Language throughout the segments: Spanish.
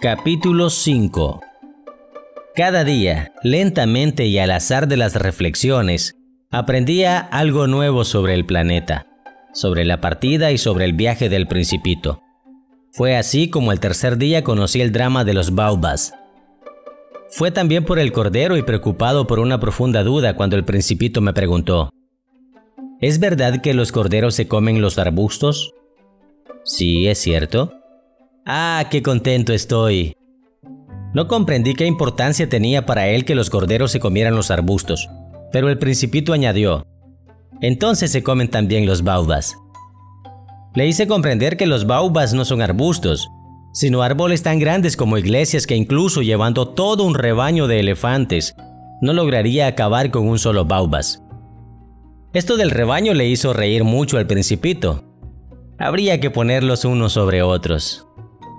Capítulo 5 Cada día, lentamente y al azar de las reflexiones, aprendía algo nuevo sobre el planeta, sobre la partida y sobre el viaje del principito. Fue así como el tercer día conocí el drama de los baobas. Fue también por el cordero y preocupado por una profunda duda cuando el principito me preguntó, ¿Es verdad que los corderos se comen los arbustos? Sí, es cierto. Ah, qué contento estoy. No comprendí qué importancia tenía para él que los corderos se comieran los arbustos, pero el principito añadió, entonces se comen también los baubas. Le hice comprender que los baubas no son arbustos, sino árboles tan grandes como iglesias que incluso llevando todo un rebaño de elefantes, no lograría acabar con un solo baubas. Esto del rebaño le hizo reír mucho al principito. Habría que ponerlos unos sobre otros.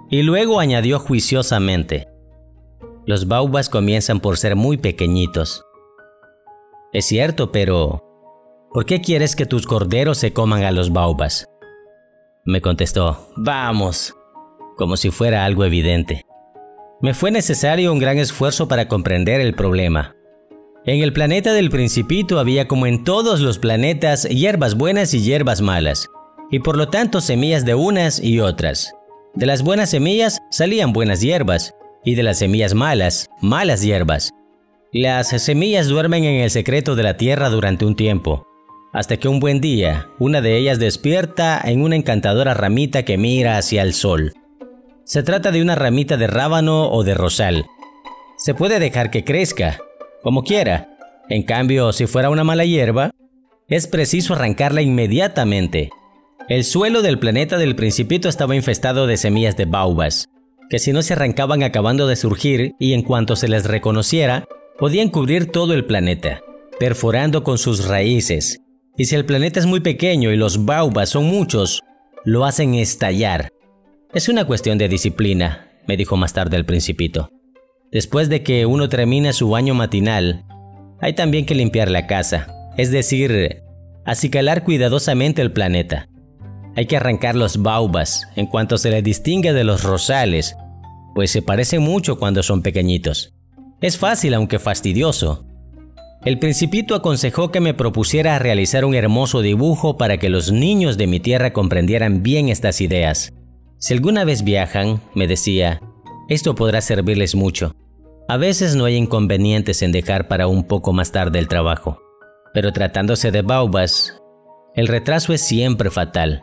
Y luego añadió juiciosamente, los baubas comienzan por ser muy pequeñitos. Es cierto, pero ¿por qué quieres que tus corderos se coman a los baubas? Me contestó, vamos, como si fuera algo evidente. Me fue necesario un gran esfuerzo para comprender el problema. En el planeta del principito había como en todos los planetas hierbas buenas y hierbas malas, y por lo tanto semillas de unas y otras. De las buenas semillas salían buenas hierbas, y de las semillas malas, malas hierbas. Las semillas duermen en el secreto de la tierra durante un tiempo, hasta que un buen día una de ellas despierta en una encantadora ramita que mira hacia el sol. Se trata de una ramita de rábano o de rosal. Se puede dejar que crezca, como quiera. En cambio, si fuera una mala hierba, es preciso arrancarla inmediatamente. El suelo del planeta del Principito estaba infestado de semillas de baubas, que si no se arrancaban acabando de surgir y en cuanto se les reconociera, podían cubrir todo el planeta, perforando con sus raíces. Y si el planeta es muy pequeño y los baubas son muchos, lo hacen estallar. Es una cuestión de disciplina, me dijo más tarde el Principito. Después de que uno termina su baño matinal, hay también que limpiar la casa, es decir, acicalar cuidadosamente el planeta. Hay que arrancar los baubas en cuanto se les distingue de los rosales, pues se parecen mucho cuando son pequeñitos. Es fácil aunque fastidioso. El principito aconsejó que me propusiera realizar un hermoso dibujo para que los niños de mi tierra comprendieran bien estas ideas. Si alguna vez viajan, me decía, esto podrá servirles mucho. A veces no hay inconvenientes en dejar para un poco más tarde el trabajo, pero tratándose de baubas, el retraso es siempre fatal.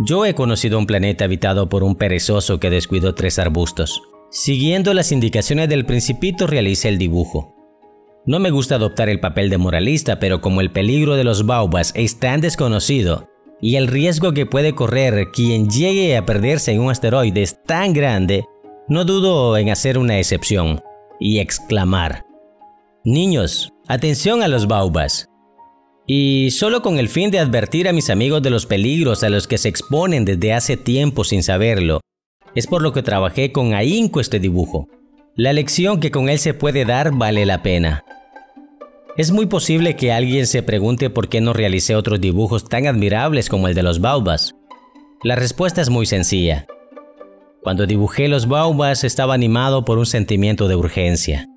Yo he conocido un planeta habitado por un perezoso que descuidó tres arbustos. Siguiendo las indicaciones del principito realicé el dibujo. No me gusta adoptar el papel de moralista, pero como el peligro de los baubas es tan desconocido y el riesgo que puede correr quien llegue a perderse en un asteroide es tan grande, no dudo en hacer una excepción y exclamar, Niños, atención a los baubas. Y solo con el fin de advertir a mis amigos de los peligros a los que se exponen desde hace tiempo sin saberlo, es por lo que trabajé con ahínco este dibujo. La lección que con él se puede dar vale la pena. Es muy posible que alguien se pregunte por qué no realicé otros dibujos tan admirables como el de los baubas. La respuesta es muy sencilla. Cuando dibujé los baubas estaba animado por un sentimiento de urgencia.